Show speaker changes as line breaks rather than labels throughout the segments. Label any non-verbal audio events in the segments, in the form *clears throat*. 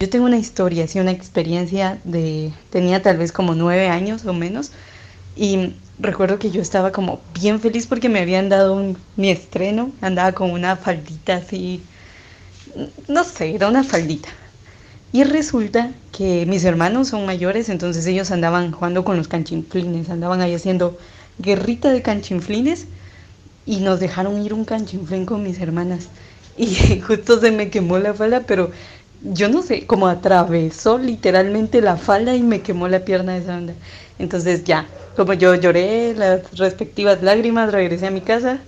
Yo tengo una historia, así una experiencia de, tenía tal vez como nueve años o menos, y recuerdo que yo estaba como bien feliz porque me habían dado un, mi estreno, andaba con una faldita así, no sé, era una faldita. Y resulta que mis hermanos son mayores, entonces ellos andaban jugando con los canchinflines, andaban ahí haciendo guerrita de canchinflines y nos dejaron ir un canchinflín con mis hermanas. Y *laughs* justo se me quemó la falda, pero yo no sé, como atravesó literalmente la falda y me quemó la pierna de esa onda. Entonces ya, como yo lloré las respectivas lágrimas, regresé a mi casa,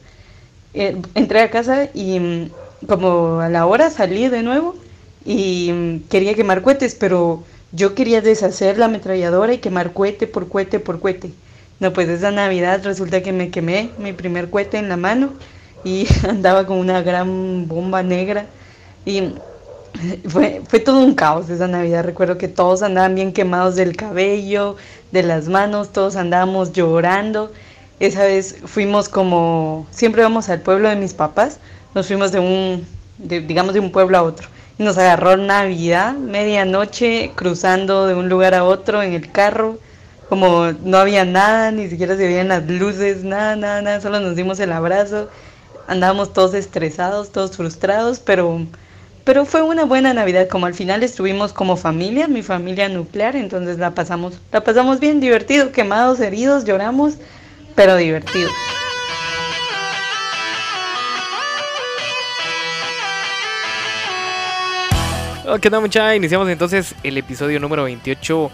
eh, entré a casa y mm, como a la hora salí de nuevo y mm, quería quemar cohetes, pero yo quería deshacer la ametralladora y quemar cohete por cohete por cohete. No, pues esa Navidad resulta que me quemé mi primer cohete en la mano y *laughs* andaba con una gran bomba negra y *laughs* fue, todo un caos esa Navidad. Recuerdo que todos andaban bien quemados del cabello, de las manos, todos andábamos llorando. Esa vez fuimos como, siempre vamos al pueblo de mis papás, nos fuimos de un, digamos, de un pueblo a otro. Y nos agarró Navidad, medianoche, cruzando de un lugar a otro en el carro. Como no había nada, ni siquiera se veían las luces, nada, nada, nada, solo nos dimos el abrazo. Andábamos todos estresados, todos frustrados, pero pero fue una buena Navidad, como al final estuvimos como familia, mi familia nuclear, entonces la pasamos, la pasamos bien divertido, quemados, heridos, lloramos, pero divertido.
Ok, no, mucha, iniciamos entonces el episodio número 28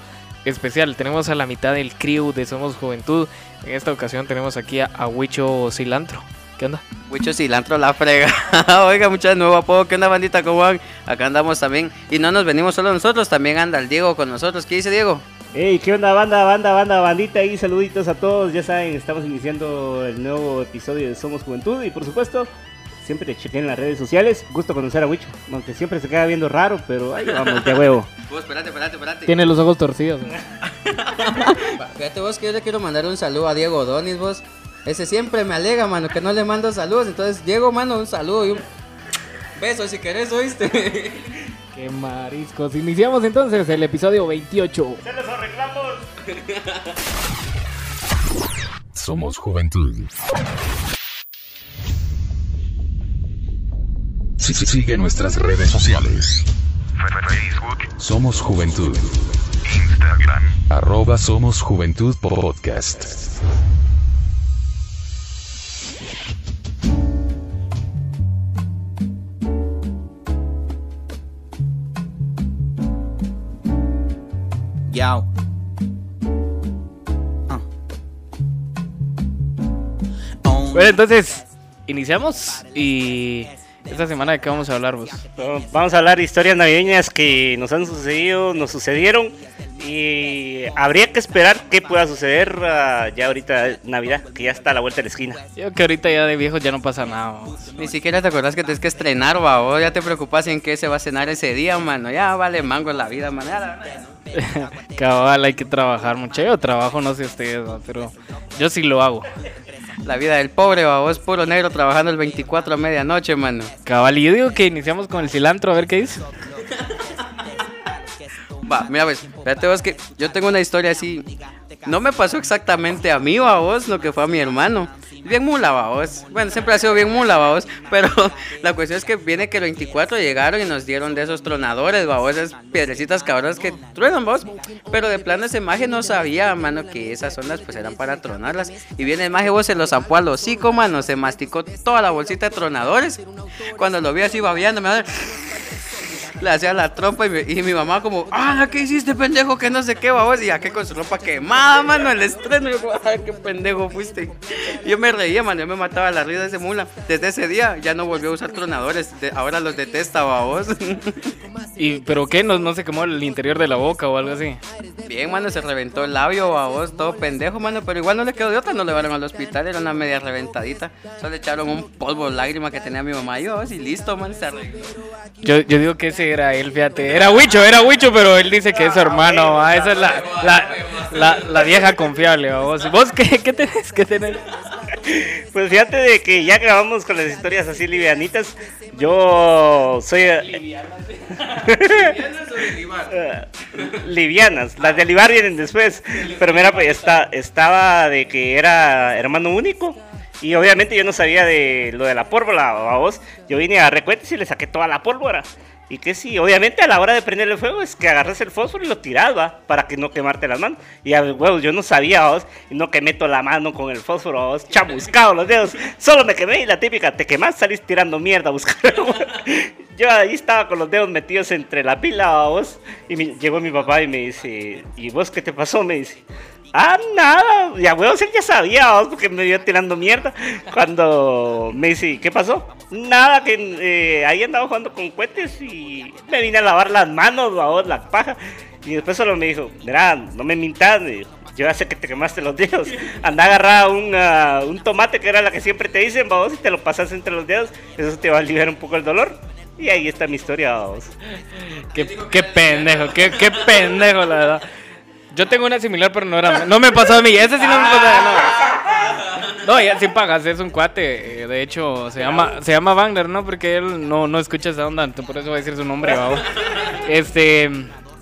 especial. Tenemos a la mitad del crew de Somos Juventud. En esta ocasión tenemos aquí a, Huicho Cilantro. ¿Qué onda?
Mucho cilantro la frega. *laughs* Oiga, muchas nuevo apodo. ¿Qué onda, bandita? ¿Cómo van? Acá andamos también. Y no nos venimos solo nosotros, también anda el Diego con nosotros. ¿Qué dice Diego?
Hey, ¿qué onda, banda, banda, banda, bandita? Y saluditos a todos. Ya saben, estamos iniciando el nuevo episodio de Somos Juventud. Y por supuesto, siempre chequen en las redes sociales. Gusto conocer a Wicho. Aunque siempre se queda viendo raro, pero ahí vamos, de huevo. *laughs*
Vos, espérate, espérate, espérate.
Tiene los ojos torcidos. *laughs*
Fíjate vos que yo le quiero mandar un saludo a Diego Donis, vos. Ese siempre me alega, mano, que no le mando saludos. Entonces, Diego, mano, un saludo y un beso si querés, ¿oíste? *laughs*
Qué mariscos. Iniciamos entonces el episodio 28.
¡Se los arreglamos!
Somos Juventud. Sigue nuestras redes sociales.
Facebook,
Somos Juventud.
Instagram.
Arroba Somos Juventud Podcast.
Yao.
Bueno, entonces, iniciamos y esta semana de qué vamos a hablar vos.
Vamos a hablar de historias navideñas que nos han sucedido, nos sucedieron y habría que esperar qué pueda suceder uh, ya ahorita Navidad, que ya está a la vuelta de la esquina.
Yo que ahorita ya de viejo ya no pasa nada. vos.
Ni siquiera te acordás que tienes que estrenar, va. Ya te preocupas en qué se va a cenar ese día, mano. Ya vale mango en la vida, mano. *laughs*
Cabal, hay que trabajar mucho. Yo trabajo, no sé ustedes, ¿no? pero yo sí lo hago.
La vida del pobre, va. Vos puro negro trabajando el 24 a medianoche, mano.
Cabal, y yo digo que iniciamos con el cilantro, a ver qué dice.
Va, mira, pues, fíjate vos que yo tengo una historia así. No me pasó exactamente a mí, va vos, lo que fue a mi hermano. Bien mula, va vos. Bueno, siempre ha sido bien mula, va vos. *laughs* Pero la cuestión es que viene que el 24 llegaron y nos dieron de esos tronadores, va vos, esas piedrecitas cabronas que truenan, va vos. Pero de plano ese maje no sabía, mano, que esas ondas pues eran para tronarlas. Y viene el maje, vos se los zampó al hocico, mano. Se masticó toda la bolsita de tronadores. Cuando lo vi así babeando, me le hacía la trompa y mi, y mi mamá como, ah, ¿qué hiciste, pendejo? Que no sé qué, babos. Y aquí con su ropa quemada, mano, el estreno. Y yo, ay, qué pendejo fuiste. Y yo me reía, mano, yo me mataba la risa de ese mula. Desde ese día ya no volvió a usar tronadores. ahora los detesta, babos. *laughs*
¿Y pero qué? ¿No, ¿No se quemó el interior de la boca o algo así?
Bien, mano, se reventó el labio, babos, todo pendejo, mano. Pero igual no le quedó de otra, no le llevaron al hospital, era una media reventadita. Solo le echaron un polvo lágrima que tenía mi mamá. Y yo, así listo, man, se arregló.
Yo, yo digo que ese era él, fíjate. Era Huicho, era Huicho, pero él dice que es su hermano. ah, esa es la, la, la, la vieja confiable. ¿Vos, ¿Vos qué, qué tenés que tener?
Pues fíjate de que ya grabamos con las historias así livianitas. Yo soy. eh, *laughs* livianas. Las de Libar vienen después. Pero mira, pues está, estaba de que era hermano único. Y obviamente yo no sabía de lo de la pólvora, vos. Yo vine a recuentos y le saqué toda la pólvora. Y que sí, obviamente a la hora de prender el fuego es que agarras el fósforo y lo tiras, va, para que no quemarte las manos. Y a huevos, yo no sabía, vos, y no que meto la mano con el fósforo, vos, chamuscado los dedos. Solo me quemé y la típica, te quemas, salís tirando mierda a buscar. *laughs* yo ahí estaba con los dedos metidos entre la pila, vos. Y mi- llegó mi papá y me dice, ¿y vos qué te pasó? Me dice. Ah, nada, ya huevos, él ya sabía, vos, porque me iba tirando mierda. Cuando me dice, ¿qué pasó? Nada, que eh, ahí andaba jugando con cohetes y me vine a lavar las manos, vos, la paja. Y después solo me dijo, mira, no me mintas, me dijo, yo ya sé que te quemaste los dedos. Anda a agarrar un, ah, un tomate, que era la que siempre te dicen, vos, y te lo pasas entre los dedos, eso te va a aliviar un poco el dolor. Y ahí está mi historia, vos.
Qué, qué pendejo, qué, qué pendejo, la verdad. Yo tengo una similar, pero no era. No me pasó a mí. Ese sí no me pasó. No, no ya sin pagas, es un cuate. eh, De hecho, se llama, se llama Wagner, ¿no? Porque él no, no escucha esa onda, por eso va a decir su nombre, vamos. Este.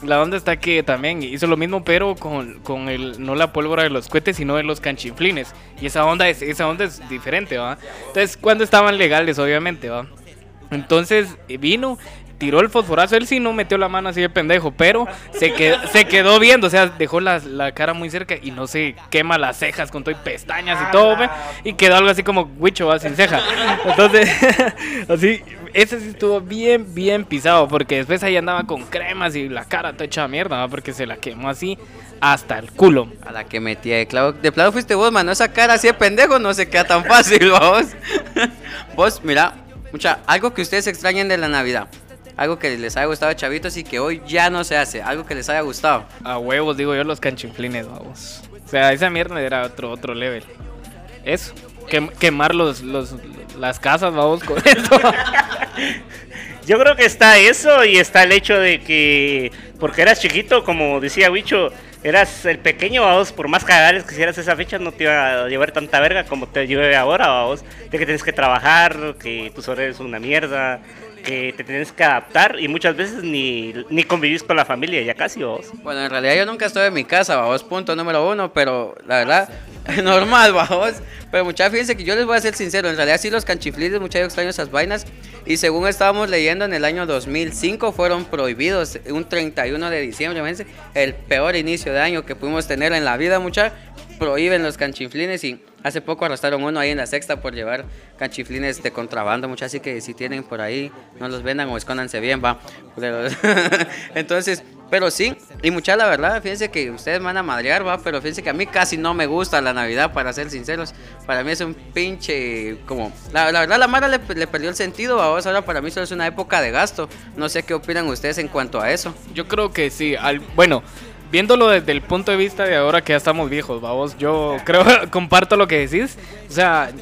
La onda está que también hizo lo mismo, pero con, con el, no la pólvora de los cohetes, sino de los canchinflines. Y esa onda es, esa onda es diferente, ¿va? Entonces, cuando estaban legales, obviamente, ¿va? Entonces eh, vino, tiró el fosforazo. Él sí no metió la mano así de pendejo, pero se quedó, viendo. O sea, dejó la, cara muy cerca y no se quema las cejas con todo y pestañas y todo, ve, Y quedó algo así como Wicho, va sin ceja. Entonces, *laughs* así, ese sí estuvo bien, bien pisado. Porque después ahí andaba con cremas y la cara toda hecha mierda, ¿va? Porque se la quemó así hasta el culo.
A la que metía de clavo. De plano fuiste vos, mano. Esa cara así de pendejo no se queda tan fácil, *laughs* vos. vos, mira, mucha, algo que ustedes extrañen de la Navidad. Algo que les haya gustado a chavitos y que hoy ya no se hace. Algo que les haya gustado.
A huevos, digo yo, los canchinflines, vamos. O sea, esa mierda era otro, otro level. Eso. Quem- quemar los, los, las casas, vamos, con *laughs* eso.
Yo creo que está eso y está el hecho de que, porque eras chiquito, como decía Wicho, eras el pequeño, vamos, por más cagares que hicieras esa fecha, no te iba a llevar tanta verga como te lleve ahora, vamos, de que tienes que trabajar, que tus horarios son una mierda, que te tienes que adaptar y muchas veces ni, ni convivís con la familia, ya casi, vos.
Bueno, en realidad yo nunca estuve en mi casa, vamos, punto número uno, pero la verdad, *laughs* normal, vamos. Pero muchachos, fíjense que yo les voy a ser sincero, en realidad sí los canchiflides, muchachos extraño esas vainas. Y según estábamos leyendo, en el año 2005 fueron prohibidos, un 31 de diciembre, fíjense, el peor inicio de año que pudimos tener en la vida, muchachos. Prohíben los canchiflines y hace poco arrestaron uno ahí en la sexta por llevar canchiflines de contrabando, muchachos. Así que si tienen por ahí, no los vendan o escóndanse bien, va. *laughs* Entonces, pero sí, y mucha la verdad, fíjense que ustedes van a madrear, va, pero fíjense que a mí casi no me gusta la Navidad, para ser sinceros. Para mí es un pinche, como, la, verdad la Mara le, perdió el sentido, va, ahora para mí solo es una época de gasto. No sé qué opinan ustedes en cuanto a eso.
Yo creo que sí. Bueno, viéndolo desde el punto de vista de ahora que ya estamos viejos, vamos, yo creo, *laughs* comparto lo que decís. O sea,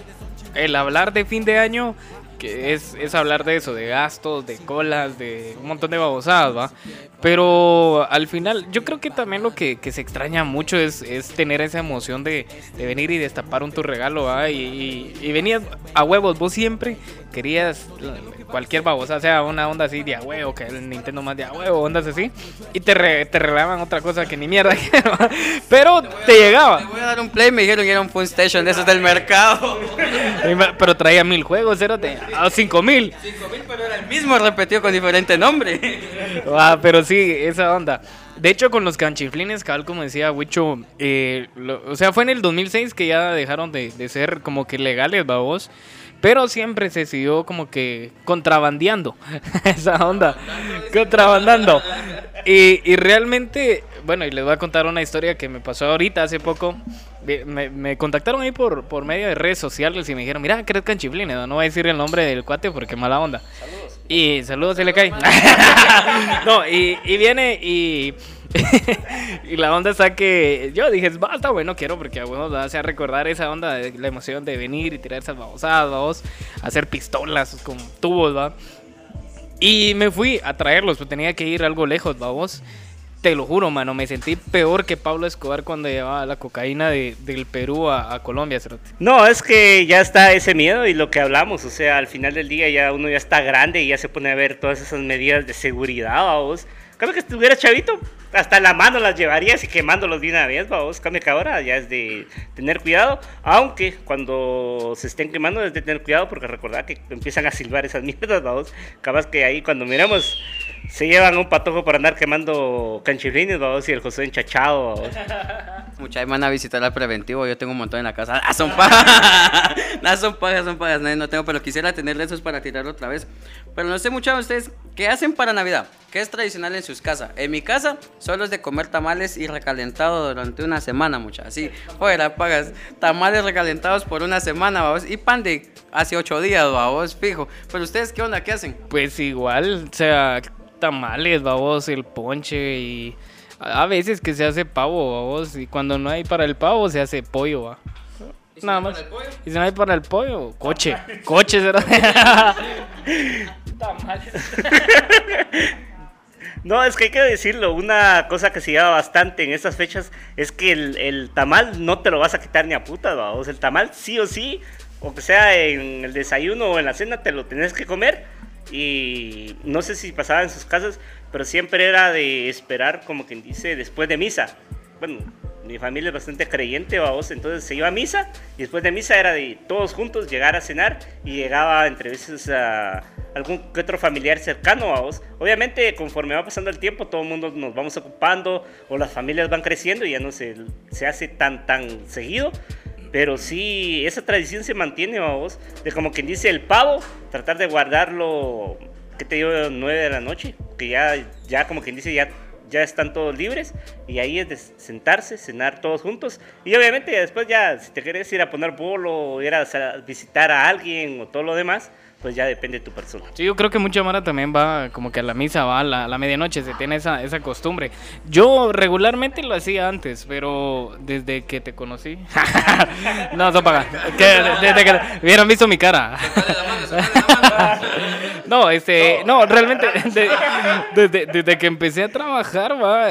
el hablar de fin de año que es, es hablar de eso, de gastos, de colas, de un montón de babosadas, ¿va? Pero al final, yo creo que también lo que, que se extraña mucho es, es tener esa emoción de, de venir y destapar un tu regalo, ¿va? Y, y, y venías a huevos, vos siempre querías cualquier babosa, sea una onda así de a huevo, que el Nintendo más de a huevo, ondas así, y te, re- te regalaban otra cosa que ni mierda, *laughs* pero te llegaba.
Te voy a dar un play, me dijeron que era un Fun Station de esos del mercado. *laughs*
Pero traía mil juegos, cérate, a cinco mil.
5000, pero era el mismo repetido con diferente nombre. *laughs*
Ah, pero sí, esa onda. De hecho, con los canchiflines, cabal, como decía Wicho, eh, o sea, fue en el 2006 que ya dejaron de, de ser como que legales, babos. Pero siempre se siguió como que contrabandeando *laughs* esa onda, contrabandando. Y, y realmente, bueno, y les voy a contar una historia que me pasó ahorita, hace poco. Me, me contactaron ahí por, por medio de redes sociales y me dijeron, mira, ¿crees canchiflines? No, no voy a decir el nombre del cuate porque mala onda. Y saludos, se le cae. *laughs* no, y, y viene y. *laughs* y la onda está que yo dije, va, está bueno, quiero porque a a hacer recordar esa onda, de la emoción de venir y tirar esas babosadas, hacer pistolas con tubos, va. Y me fui a traerlos, pues tenía que ir algo lejos, vamos. te lo juro, mano, me sentí peor que Pablo Escobar cuando llevaba la cocaína de- del Perú a, a Colombia. cerote.
No, es que ya está ese miedo y lo que hablamos, o sea, al final del día ya uno ya está grande y ya se pone a ver todas esas medidas de seguridad, vamos. Cambio que estuviera chavito, hasta la mano las llevarías y quemándolos de una vez, vamos. Cambio que ahora ya es de tener cuidado, aunque cuando se estén quemando es de tener cuidado porque recordad que empiezan a silbar esas mierdas, vamos. Capaz que ahí cuando miremos se llevan un patojo para andar quemando canchiflines, vamos, y el José enchachado, vamos.
Muchas me van a visitar al preventivo, yo tengo un montón en la casa. *laughs* ¡Ah, son pajas! *laughs* no, son pajas, son pajas, no, no tengo, pero quisiera tener de esos para tirarlo otra vez. Pero no sé mucho de ustedes, ¿qué hacen para Navidad? ¿Qué es tradicional en sus casas? En mi casa, solo es de comer tamales y recalentado durante una semana, muchachos. Así, fuera, pagas. Tamales recalentados por una semana, vamos. Y pan de hace ocho días, vamos, fijo. Pero ustedes, ¿qué onda? ¿Qué hacen?
Pues igual, o sea, tamales, babos, el ponche y a veces que se hace pavo, babos, y cuando no hay para el pavo se hace pollo, va. Nada más. Y si no hay para el pollo, coche. Coche será. *laughs* tamales. *laughs*
No, es que hay que decirlo, una cosa que se lleva bastante en estas fechas es que el, el tamal no te lo vas a quitar ni a puta, vamos. El tamal sí o sí, o que sea en el desayuno o en la cena, te lo tenés que comer. Y no sé si pasaba en sus casas, pero siempre era de esperar, como quien dice, después de misa. Bueno, mi familia es bastante creyente, vamos, entonces se iba a misa y después de misa era de todos juntos llegar a cenar y llegaba entre veces a algún que otro familiar cercano, vamos. Obviamente, conforme va pasando el tiempo, todo el mundo nos vamos ocupando o las familias van creciendo y ya no se, se hace tan, tan seguido. Pero sí, esa tradición se mantiene, vamos, de como quien dice el pavo, tratar de guardarlo, que te digo, 9 de la noche, que ya, ya como quien dice, ya ya están todos libres. Y ahí es de sentarse, cenar todos juntos. Y obviamente después ya si te quieres ir a poner bolo ir a visitar a alguien o todo lo demás, pues ya depende de tu persona.
Sí, yo creo que mucha Mara también va como que a la misa, va a la, a la medianoche, se tiene esa, esa costumbre. Yo regularmente lo hacía antes, pero desde que te conocí. *laughs* no, no paga. Desde que hubieran visto mi cara. *laughs* no, este, no, realmente, *laughs* de- desde, desde que empecé a trabajar, va.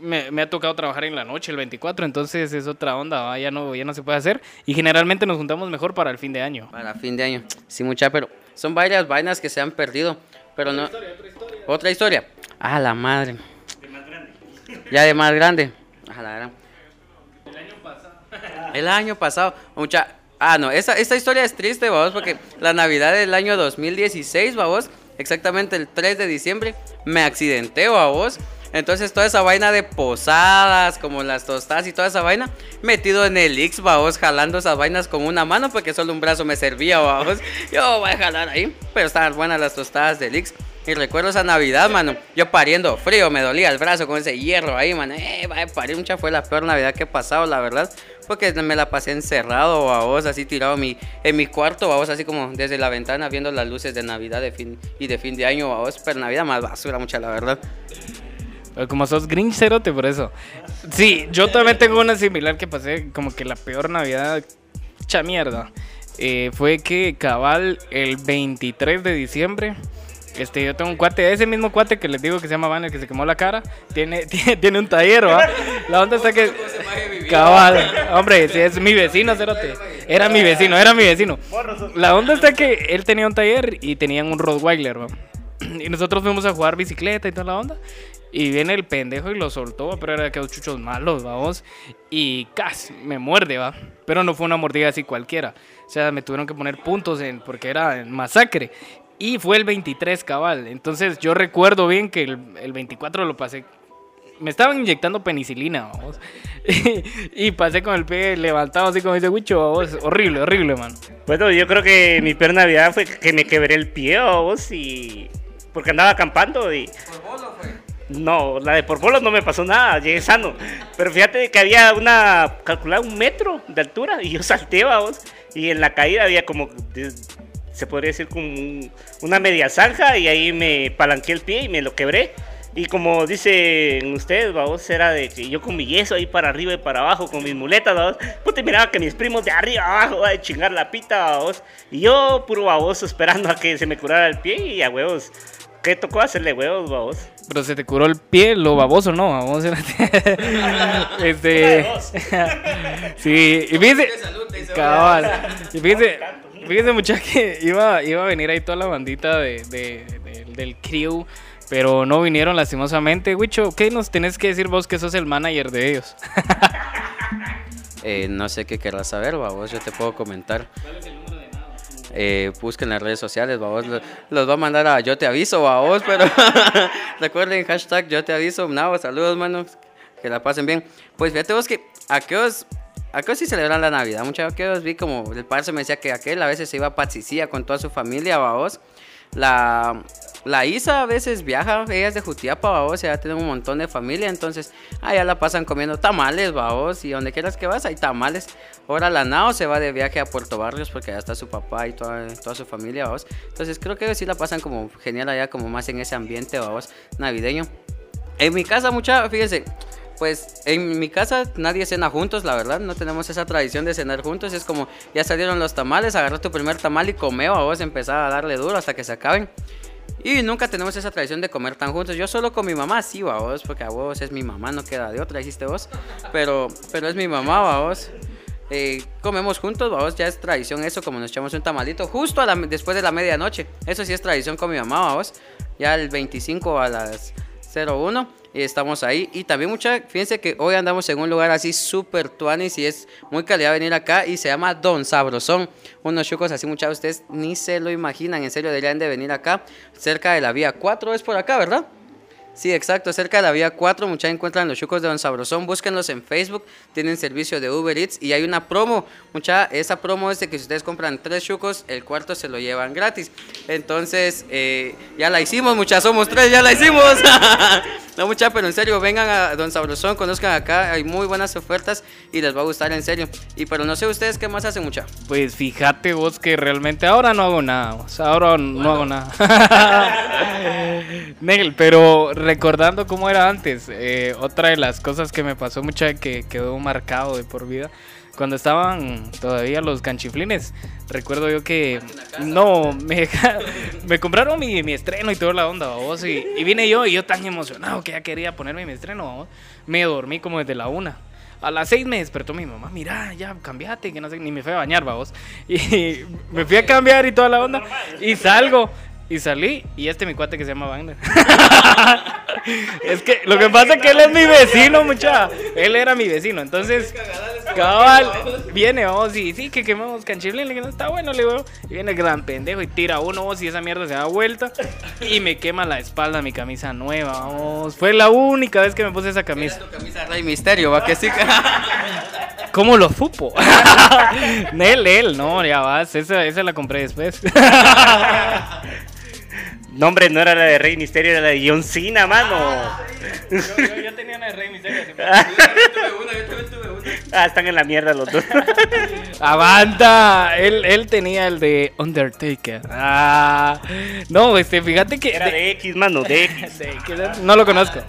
Me, me ha tocado trabajar en la noche, el 24, entonces es otra onda, ¿va? Ya, no, ya no se puede hacer. Y generalmente nos juntamos mejor para el fin de año.
Para fin de año. Sí, mucha, pero son varias vainas que se han perdido. Pero no. Otra historia. Ah, la madre. Ya de más grande. Ah, la gran. El año pasado. Mucha. Ah, no, esta, esta historia es triste, vamos, porque la Navidad del año 2016, vamos, exactamente el 3 de diciembre, me accidenté, vamos. Entonces toda esa vaina de posadas, como las tostadas y toda esa vaina, metido en el X, vamos, jalando esas vainas con una mano porque solo un brazo me servía, vamos. *laughs* Yo voy a jalar ahí, pero estaban buenas las tostadas del X. Y recuerdo esa Navidad, mano, yo pariendo frío, me dolía el brazo con ese hierro ahí, mano. Eh, vaya, parir mucha fue la peor Navidad que he pasado, la verdad. Porque me la pasé encerrado, a vos, así tirado mi, en mi cuarto, a vos, así como desde la ventana viendo las luces de Navidad de fin, y de fin de año, a vos. Pero Navidad más basura, mucha, la verdad.
Como sos Grinch cerote, por eso. Sí, yo también tengo una similar que pasé como que la peor Navidad, cha mierda. Eh, fue que cabal el 23 de diciembre. Este, yo tengo un cuate, ese mismo cuate que les digo que se llama Van, el que se quemó la cara, tiene, *laughs* tiene, tiene un taller, ¿va? La onda está que. Cabal, hombre, si es mi vecino, cerote. Era mi vecino, era mi vecino. La onda está que él tenía un taller y tenían un Rottweiler, ¿va? *clears throat* Y nosotros fuimos a jugar bicicleta y toda la onda. Y viene el pendejo y lo soltó, pero era de aquellos chuchos malos, vamos. Y casi me muerde, va. Pero no fue una mordida así cualquiera. O sea, me tuvieron que poner puntos en, porque era en masacre. Y fue el 23 cabal. Entonces yo recuerdo bien que el, el 24 lo pasé. Me estaban inyectando penicilina, vamos. *laughs* y pasé con el pie levantado así como dice Wicho, vamos. Horrible, horrible, man.
Bueno, yo creo que mi peor Navidad fue que me quebré el pie, vos, y... Porque andaba acampando y... No, la de por bolos no me pasó nada, llegué sano. Pero fíjate que había una, calculada un metro de altura y yo *laughs* salté, vamos. Y en la caída había como, se podría decir como un- una media zanja y ahí me palanqué el pie y me lo quebré. Y como dicen ustedes, vamos, era de que yo con mi yeso ahí para arriba y para abajo, con mis muletas, vamos. Puta, miraba que mis primos de arriba abajo, a chingar la pita, vamos. Y yo, puro baboso, esperando a que se me curara el pie y a huevos ¿Qué tocó hacerle huevos, vos?
Pero se te curó el pie, lo baboso, ¿no? Vamos *laughs* este. *laughs* sí, y fíjese. Cabal. Y fíjese, fíjese, muchacha, que iba, iba a venir ahí toda la bandita de, de- de- del crew. Pero no vinieron lastimosamente. Wicho, ¿qué nos tenés que decir vos que sos el manager de ellos? *laughs*
Eh, no sé qué querrás saber, babos, yo te puedo comentar. Eh, busquen las redes sociales, babos. lo- Los va a mandar a Yo Te Aviso, babos, pero *laughs* recuerden hashtag Yo Te Aviso. Nada, saludos, manos. Que la pasen bien. Pues fíjate vos que aquellos, aquellos sí celebran la Navidad. Muchos aquellos vi como el parce me decía que aquel a veces se iba a Patsicía con toda su familia, babos. La, la Isa a veces viaja, ella es de Jutiapa, babos, ella tiene un montón de familia, entonces allá la pasan comiendo tamales, babos, y donde quieras que vas hay tamales. Ahora la Nao se va de viaje a Puerto Barrios porque allá está su papá y toda, toda su familia, babos. Entonces creo que sí la pasan como genial allá, como más en ese ambiente, babos, navideño. En mi casa, mucha, fíjense, pues en mi casa nadie cena juntos, la verdad. No tenemos esa tradición de cenar juntos. Es como, ya salieron los tamales, agarra tu primer tamal y comeo a vos, empezaba a darle duro hasta que se acaben. Y nunca tenemos esa tradición de comer tan juntos. Yo solo con mi mamá, sí, a vos, porque a vos es mi mamá, no queda de otra, dijiste vos. Pero, pero es mi mamá, vos. Eh, comemos juntos, vamos, ya es tradición eso, como nos echamos un tamalito justo después de la medianoche. Eso sí es tradición con mi mamá, vamos. Ya el 25 a las 01 y estamos ahí. Y también mucha, fíjense que hoy andamos en un lugar así súper tuanis y es muy calidad venir acá y se llama Don Sabrosón. Unos chucos así, muchas de ustedes ni se lo imaginan, en serio deberían de venir acá, cerca de la vía 4, es por acá, ¿verdad? Sí, exacto, cerca de la vía 4, muchachos encuentran los chucos de Don Sabrosón, búsquenlos en Facebook, tienen servicio de Uber Eats y hay una promo, mucha, esa promo es de que si ustedes compran tres chucos, el cuarto se lo llevan gratis. Entonces, eh, ya la hicimos, muchachos, somos tres, ya la hicimos. *laughs* no, mucha, pero en serio, vengan a Don Sabrosón, conozcan acá, hay muy buenas ofertas y les va a gustar en serio. Y pero no sé ustedes qué más hacen, mucha.
Pues fíjate vos que realmente ahora no hago nada. o sea, ahora no hago nada. *laughs* Nel, pero recordando cómo era antes, eh, otra de las cosas que me pasó mucha que quedó marcado de por vida. Cuando estaban todavía los canchiflines, recuerdo yo que no, me, *laughs* me compraron mi, mi estreno y toda la onda, vos, y, vine yo y yo tan emocionado que ya quería ponerme mi estreno, ¿vos? me dormí como desde la una. A las seis me despertó mi mamá, mira, ya cambiate, que no sé, ni me fui a bañar, vamos. *laughs* Y me fui a cambiar y toda la onda. Y salgo, y salí, y este mi cuate que se llama Wagner. *laughs* es que lo que pasa es que él es mi vecino, mucha. Él era mi vecino, entonces, cabal, viene, vamos, y sí, que quemamos canchiflín, le digo, no está bueno, le digo. Y viene el gran pendejo y tira uno, vos, y esa mierda se da vuelta. Y me quema la espalda mi camisa nueva, vamos. Fue la única vez que me puse esa camisa.
Tu camisa Rey Misterio, va que sí. *laughs*
¿Cómo lo supo? *laughs* Nel, él, no, ya vas, esa, esa la compré después.
No, hombre, no era la de Rey Misterio, era la de John Cena, mano. *laughs*
yo, tenía una de Rey Misterio.
Ah, están en la mierda los dos. *laughs*
Aguanta, él, él tenía el de Undertaker. Ah, no, este, fíjate que...
Era de X, mano, de *laughs* X.
de- que- no lo conozco.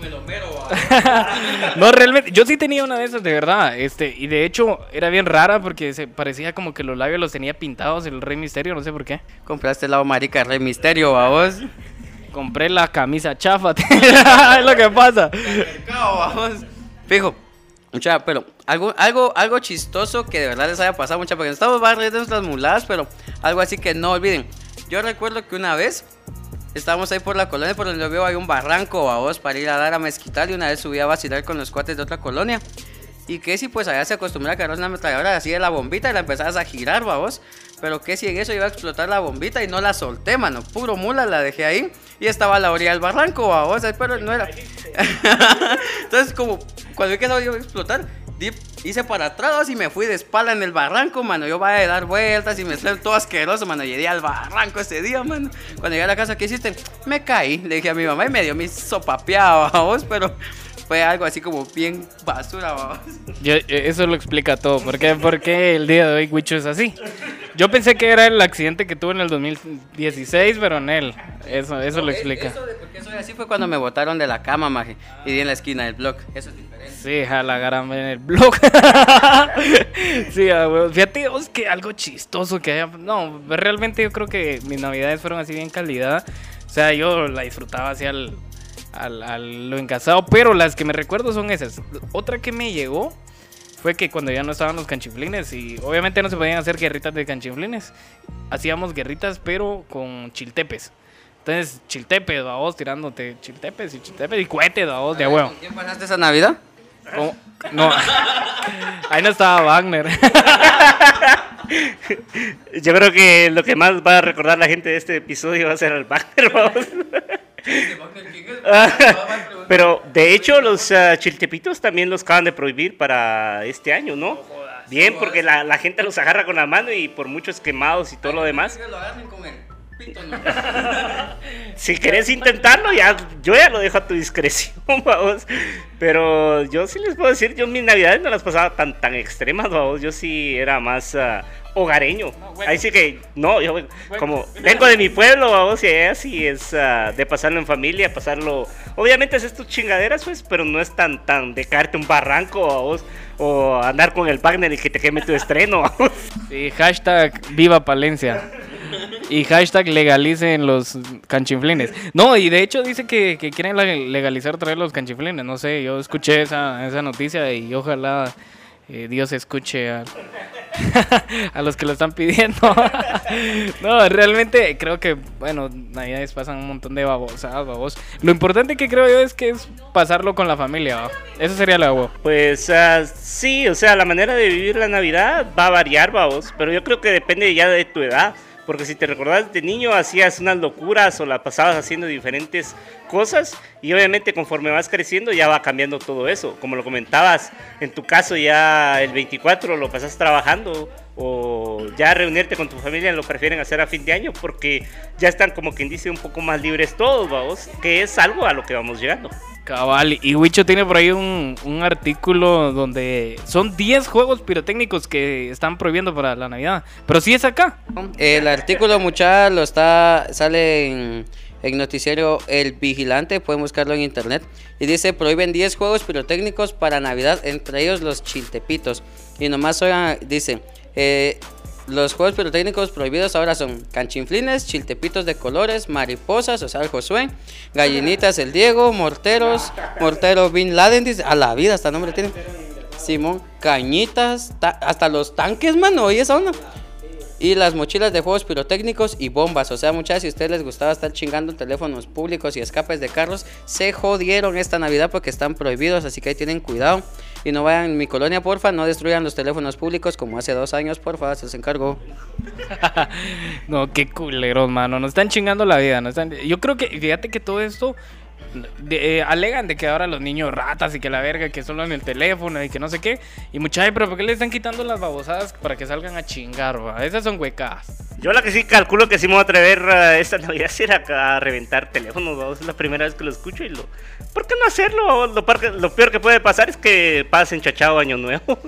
*laughs* no, realmente, yo sí tenía una de esas, de verdad. Este, y de hecho, era bien rara porque se parecía como que los labios los tenía pintados el Rey Misterio, no sé por qué.
Compraste el lado marica Rey Misterio, va vos.
Compré la camisa chafa, *laughs* *laughs* es lo que pasa.
Fijo. Mucha, pero algo, algo, algo chistoso que de verdad les haya pasado mucha, porque estamos barriendo nuestras muladas, pero algo así que no olviden. Yo recuerdo que una vez estábamos ahí por la colonia, por donde veo hay un barranco a vos para ir a dar a mezquital y una vez subí a vacilar con los cuates de otra colonia. Y que si pues allá se acostumbra a cargar una ametralladora así de la bombita y la empezabas a girar, vos. Pero que si en eso iba a explotar la bombita y no la solté, mano. Puro mula la dejé ahí y estaba a la orilla del barranco, vos. Pero no era. *laughs* Entonces, como cuando vi que no iba a explotar, hice para atrás y me fui de espalda en el barranco, mano. Yo vaya a dar vueltas y me salió todo asqueroso, mano. Llegué al barranco ese día, mano. Cuando llegué a la casa, ¿qué hiciste? Me caí. Le dije a mi mamá y me dio mi sopapeado, pero fue algo así como bien basura, vos.
Yo- eh, eso lo explica todo. ¿Por qué, por qué el día de hoy Wicho es así? Yo pensé que era el accidente que tuve en el 2016, pero en él. Eso, eso lo explica.
Eso de por qué soy así fue cuando me botaron de la cama, maje. Y di en la esquina del blog. Eso es diferente.
Sí, jalagarame en el blog. *laughs* sí, fíjate vos que algo chistoso que haya. No, realmente yo creo que mis navidades fueron así bien calidad. O sea, yo la disfrutaba así al, al, al- lo encasado, pero las que me recuerdo son esas. Otra que me llegó fue que cuando ya no estaban los canchiflines y obviamente no se podían hacer guerritas de canchiflines, hacíamos guerritas pero con chiltepes. Entonces, chiltepes, a vos tirándote chiltepes y chiltepes y cohetes, a vos de huevo.
¿Con quién pasaste esa Navidad?
¿Cómo? No, *laughs* ahí no estaba Wagner. *laughs*
Yo creo que lo que más va a recordar la gente de este episodio va a ser al Wagner, vamos. *laughs* Pero de hecho los ah, chiltepitos también los acaban de prohibir para este año, ¿no? Bien, porque la, la gente los agarra con la mano y por muchos quemados y todo lo demás. *laughs* Si querés intentarlo, ya, yo ya lo dejo a tu discreción, *laughs* vamos. Pero yo sí les puedo decir, yo mis navidades no las pasaba tan, tan extremas, vamos. Yo sí era más ah, hogareño. Ahí sí que, no, yo como vengo de mi pueblo, vamos, y es ah, de pasarlo en familia, pasarlo... Obviamente es estas chingaderas, pues, pero no es tan, tan de caerte un barranco, vamos, o andar con el Wagner y que te queme tu estreno, vamos.
Sí, hashtag viva Palencia. Y hashtag legalicen los canchinflines. No, y de hecho dice que, que quieren legalizar traer los canchinflines. No sé, yo escuché esa, esa noticia y ojalá eh, Dios escuche a, *laughs* a los que lo están pidiendo. *laughs* no, realmente creo que, bueno, navidades pasan un montón de babosadas, babos. Lo importante que creo yo es que es pasarlo con la familia. Eso sería la huevo.
Pues ah, sí, o sea, la manera de vivir la Navidad va a variar, vamos, pero yo creo que depende ya de tu edad, porque si te recordás de niño hacías unas locuras o la pasabas haciendo diferentes cosas y obviamente conforme vas creciendo ya va cambiando todo eso, como lo comentabas, en tu caso ya el 24 lo pasas trabajando o ya reunirte con tu familia lo prefieren hacer a fin de año porque ya están como quien dice un poco más libres todos, vamos, que es algo a lo que vamos llegando.
Cabal, y Wicho tiene por ahí un, un artículo donde son 10 juegos pirotécnicos que están prohibiendo para la Navidad. Pero sí es acá.
El artículo, mucha, lo está, sale en, en noticiero El Vigilante, pueden buscarlo en internet. Y dice, prohíben 10 juegos pirotécnicos para Navidad, entre ellos los chiltepitos. Y nomás oigan, dice, eh, los juegos pirotécnicos prohibidos ahora son canchinflines, chiltepitos de colores, mariposas, o sea, el Josué, gallinitas, el Diego, morteros, mortero Bin Laden, a la vida, hasta nombre tiene. Simón, cañitas, ta- hasta los tanques, mano, oye esa onda. Y las mochilas de juegos pirotécnicos y bombas. O sea, muchachas, si a ustedes les gustaba estar chingando teléfonos públicos y escapes de carros, se jodieron esta Navidad porque están prohibidos. Así que ahí tienen cuidado. Y no vayan en mi colonia, porfa. No destruyan los teléfonos públicos como hace dos años, porfa. Se los encargo. *laughs*
No, qué culeros, mano. Nos están chingando la vida. nos están... Yo creo que, fíjate que todo esto de- eh, alegan de que ahora los niños ratas y que la verga, que solo en el teléfono y que no sé qué. Y muchachos, pero ¿por qué le están quitando las babosadas para que salgan a chingar, va? Esas son huecas.
Yo la que sí calculo que sí me voy a atrever eh, esta *laughs* Navidad será a reventar teléfonos, vamos, es la primera vez que lo escucho y lo... ¿Por qué no hacerlo? Lo peor que, lo peor que puede pasar es que pasen chachado año nuevo.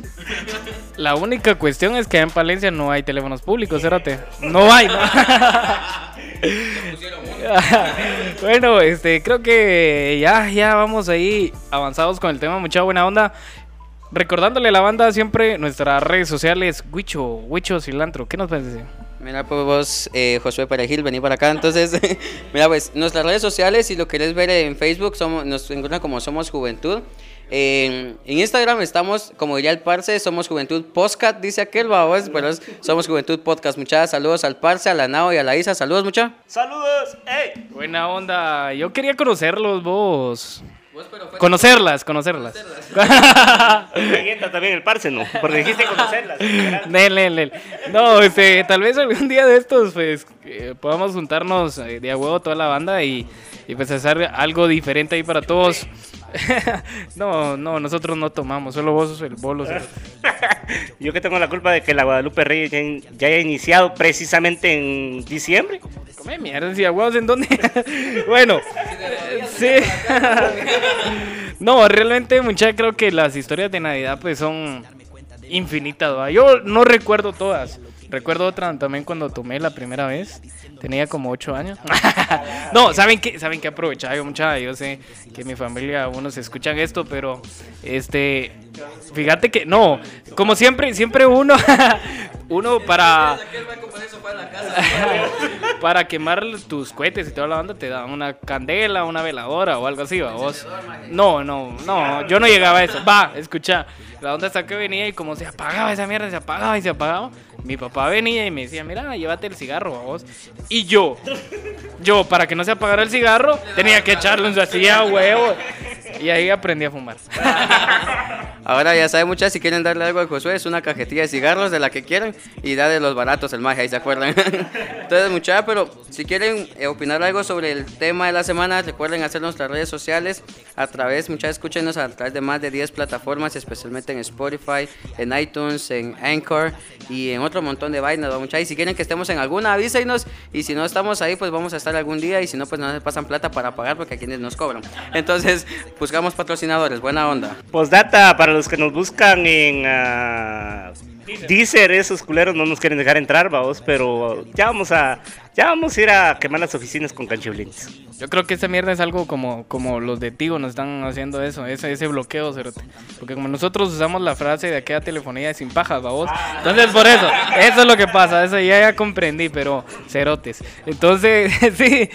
*laughs*
La única cuestión es que en Palencia no hay teléfonos públicos, cérate. *laughs* No hay, ¿no? bueno, este, creo que ya, ya vamos ahí avanzados con el tema, mucha buena onda. Recordándole a la banda siempre nuestras redes sociales, Huicho, Huicho Cilantro, ¿qué nos parece?
Mira, pues vos, eh, Josué Perejil, vení para acá. Entonces, *laughs* mira, pues nuestras redes sociales, si lo querés ver en Facebook, somos, nos encuentran como Somos Juventud. En, en Instagram estamos, como diría el Parce, Somos Juventud Podcast, dice aquel, babos, pero es Somos Juventud Podcast. Muchas saludos al Parce, a la Nao y a la Isa. Saludos, mucha.
¡Saludos! ¡Ey!
Buena onda, yo quería conocerlos vos. Conocerlas, conocerlas.
También el parce, ¿no? Porque dijiste conocerlas. *laughs*
Nel, nel, nel. No, este, tal vez algún día de estos, pues, eh, podamos juntarnos eh, de a huevo toda la banda y, y pues hacer algo diferente ahí para todos. *laughs* no, no, nosotros no tomamos, solo vos sos el bolo. *laughs*
Yo que tengo la culpa de que la Guadalupe Reyes ya, in- ya haya iniciado precisamente en diciembre.
Come mierda, si huevos en dónde. *laughs* bueno, sí. no, realmente, muchachos, creo que las historias de Navidad, pues, son infinitas. ¿va? Yo no recuerdo todas. Recuerdo otra también cuando tomé la primera vez. Tenía como 8 años. *laughs* *laughs* no, ¿saben qué? ¿Saben qué aprovechaba yo, mucha? Yo sé que mi familia, unos escuchan esto, pero este. Fíjate que, no, como siempre, siempre uno. *laughs* uno para. para quemar tus cohetes y toda la banda te daban una candela, una veladora o algo así, ¿va vos. No, no, no, yo no llegaba a eso. Va, escucha, la onda hasta que venía y como se apagaba esa mierda, se apagaba y se apagaba. Mi papá venía y me decía, mira, llévate el cigarro, ¿va vos. Y yo, yo, para que no se apagara el cigarro, tenía que echarlo en su silla, huevo. Y ahí aprendí a fumar. *laughs*
Ahora ya saben muchas, si quieren darle algo a Josué, es una cajetilla de cigarros de la que quieran y da de los baratos el magia, ahí se acuerdan. *laughs* Entonces muchachos, pero si quieren eh, opinar algo sobre el tema de la semana, recuerden hacer nuestras redes sociales a través, muchachos, escúchenos a través de más de 10 plataformas, especialmente en Spotify, en iTunes, en Anchor y en otro montón de vainas, ¿va, muchachos. Y si quieren que estemos en alguna, avísenos y si no estamos ahí, pues vamos a estar algún día y si no, pues no nos pasan plata para pagar porque aquí nos cobran. Entonces, buscamos patrocinadores, buena onda.
Postdata, para los que nos buscan en ah, Deezer, esos culeros no nos quieren dejar entrar, vamos, pero ya vamos a ya vamos a ir a quemar las oficinas con canchiblines.
Yo creo que esa mierda es algo como, como los de Tigo nos están haciendo eso, ese, ese bloqueo, cerote. Porque como nosotros usamos la frase de aquella telefonía de sin pajas, babos. Entonces por eso, eso es lo que pasa, eso ya, ya comprendí, pero cerotes. Entonces, *laughs* sí,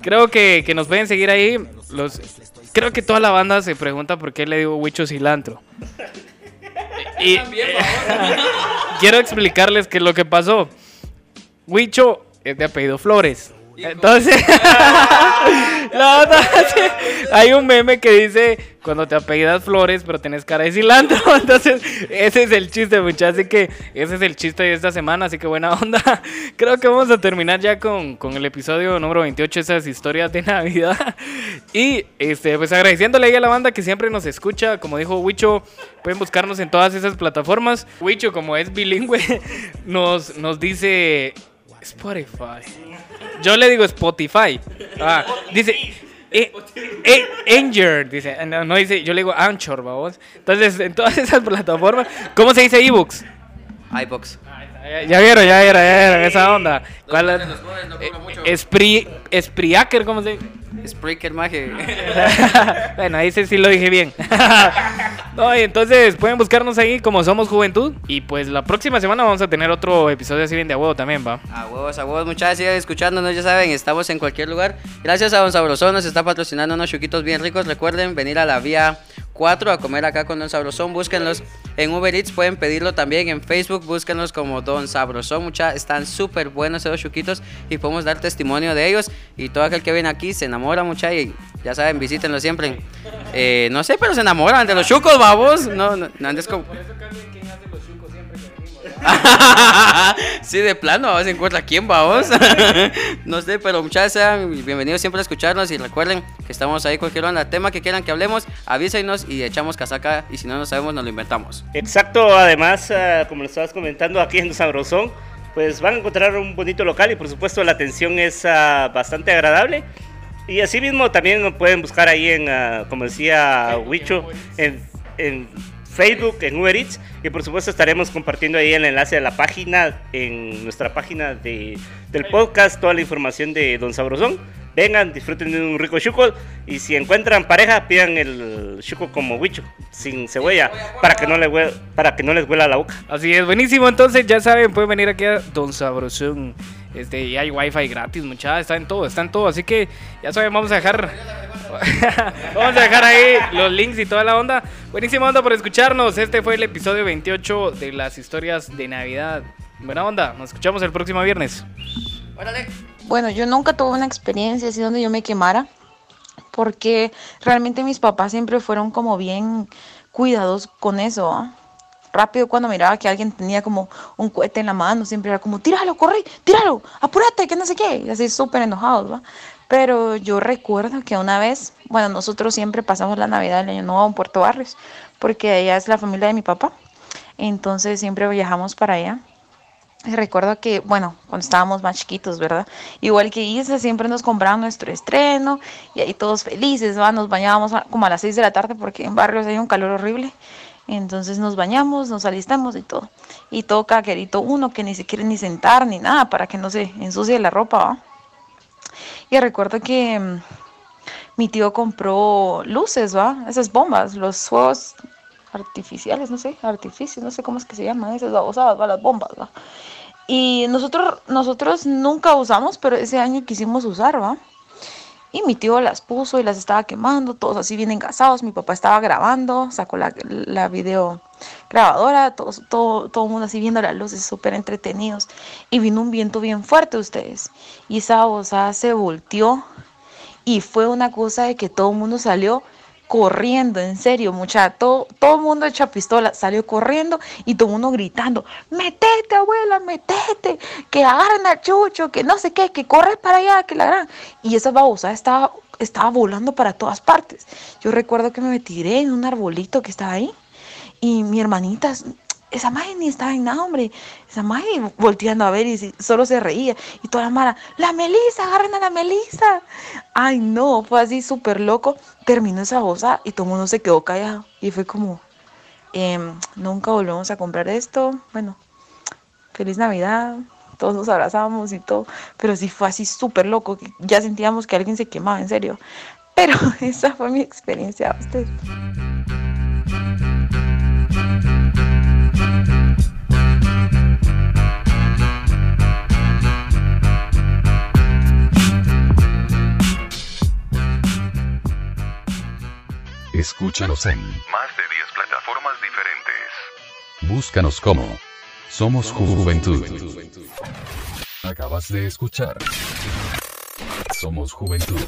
creo que, que nos pueden seguir ahí. Los, creo que toda la banda se pregunta por qué le digo huicho cilantro. Y quiero explicarles qué es lo que pasó. Huicho es de apellido Flores. Entonces, *laughs* la otra- hay un meme que dice cuando te apellidas Flores, pero tenés cara de cilantro. *laughs* Entonces, ese es el chiste, muchachos. Así que ese es el chiste de esta semana. Así que buena onda. *laughs* Creo que vamos a terminar ya con, con el episodio número 28, esas historias de Navidad. Y este, pues agradeciéndole ahí a la banda que siempre nos escucha. Como dijo Wicho, pueden buscarnos en todas esas plataformas. Wicho, como es bilingüe, nos, nos dice Spotify. Yo le digo Spotify. Ah, dice. Eh, eh, dice. No, no dice, yo le digo Anchor, vamos. Entonces, en todas esas plataformas, ¿cómo se dice ebooks?
iBox.
Ya, ya vieron, ya vieron, ya vieron esa onda. ¿Cuál es? Eh, ¿cómo se dice?
Spreaker maje. *laughs*
bueno, ahí sí, sí lo dije bien. *laughs* no, y entonces pueden buscarnos ahí como Somos Juventud. Y pues la próxima semana vamos a tener otro episodio así bien de a huevo también, va.
A huevos, a huevos, muchachos, sigan escuchándonos, ya saben, estamos en cualquier lugar. Gracias a Don Sabrosón, nos está patrocinando unos chuquitos bien ricos. Recuerden venir a la vía 4 a comer acá con Don Sabrosón. Búsquenlos en Uber Eats, pueden pedirlo también en Facebook. Búsquenlos como Don Sabrosón, muchachos. Están súper buenos esos chuquitos y podemos dar testimonio de ellos. Y todo aquel que viene aquí se enamora, muchachos. Y ya saben, visítenlo siempre. Eh, no sé, pero se enamoran de los chucos, babos. No, no, no andes como. *laughs* sí, de plano, a encontrar quién vamos. *laughs* no sé, pero muchachos, sean bienvenidos siempre a escucharnos y recuerden que estamos ahí cualquier onda, tema que quieran que hablemos, avísenos y echamos casaca y si no nos sabemos nos lo inventamos.
Exacto, además, ah, como lo estabas comentando aquí en Sabrosón, pues van a encontrar un bonito local y por supuesto la atención es ah, bastante agradable. Y así mismo también nos pueden buscar ahí en, ah, como decía Wicho, en, en Facebook, en Uber Eats. Y por supuesto estaremos compartiendo ahí el enlace de la página, en nuestra página de, del podcast, toda la información de Don Sabrosón. Vengan, disfruten de un rico chuco y si encuentran pareja, pidan el chuco como Wicho, sin cebolla, para que no, le hue- para que no les huela la boca.
Así es, buenísimo. Entonces, ya saben, pueden venir aquí a Don Sabrosón. Este, y hay wifi gratis, muchachos. Está en todo, está en todo. Así que, ya saben, vamos a dejar. *laughs* vamos a dejar ahí los links y toda la onda. Buenísima onda por escucharnos. Este fue el episodio 28 de las historias de Navidad. Buena onda. Nos escuchamos el próximo viernes.
Órale.
Bueno, yo nunca tuve una experiencia así donde yo me quemara, porque realmente mis papás siempre fueron como bien cuidados con eso. ¿ah? Rápido cuando miraba que alguien tenía como un cohete en la mano, siempre era como, tíralo, corre, tíralo, apúrate, que no sé qué, y así súper enojados, ¿va? Pero yo recuerdo que una vez, bueno, nosotros siempre pasamos la Navidad del Año Nuevo en Puerto Barrios, porque allá es la familia de mi papá, entonces siempre viajamos para allá. Recuerdo que, bueno, cuando estábamos más chiquitos, ¿verdad? Igual que Isa, siempre nos compraban nuestro estreno y ahí todos felices, ¿va? Nos bañábamos como a las 6 de la tarde porque en barrios hay un calor horrible. Entonces nos bañamos, nos alistamos y todo. Y todo caquerito uno que ni se quiere ni sentar ni nada para que no se ensucie la ropa, ¿va? Y recuerdo que mm, mi tío compró luces, ¿va? Esas bombas, los fuegos artificiales, no sé, artificios, no sé cómo es que se llaman esas babosadas, ¿va? Las bombas, ¿va? Y nosotros, nosotros nunca usamos, pero ese año quisimos usar, ¿va? Y mi tío las puso y las estaba quemando, todos así bien engasados. Mi papá estaba grabando, sacó la, la video grabadora, todos, todo, todo el mundo así viendo las luces, súper entretenidos. Y vino un viento bien fuerte, ustedes. Y esa se volteó y fue una cosa de que todo el mundo salió corriendo, en serio, mucha, todo, todo el mundo echa pistola, salió corriendo y todo el mundo gritando, metete abuela, metete, que agarren a Chucho, que no sé qué, que corre para allá, que la gran. Y esa babosa estaba, estaba volando para todas partes. Yo recuerdo que me tiré en un arbolito que estaba ahí y mi hermanita, esa madre ni estaba en nada, hombre. Esa madre volteando a ver y solo se reía. Y toda la mara, la Melisa, agarren a la Melisa. Ay, no, fue así súper loco. Terminó esa cosa y todo el mundo se quedó callado. Y fue como, em, nunca volvemos a comprar esto. Bueno, feliz Navidad. Todos nos abrazamos y todo. Pero sí fue así súper loco. Ya sentíamos que alguien se quemaba, en serio. Pero *laughs* esa fue mi experiencia. Ustedes.
Escúchanos en
Más de 10 plataformas diferentes.
Búscanos como Somos Juventud. Acabas de escuchar Somos Juventud.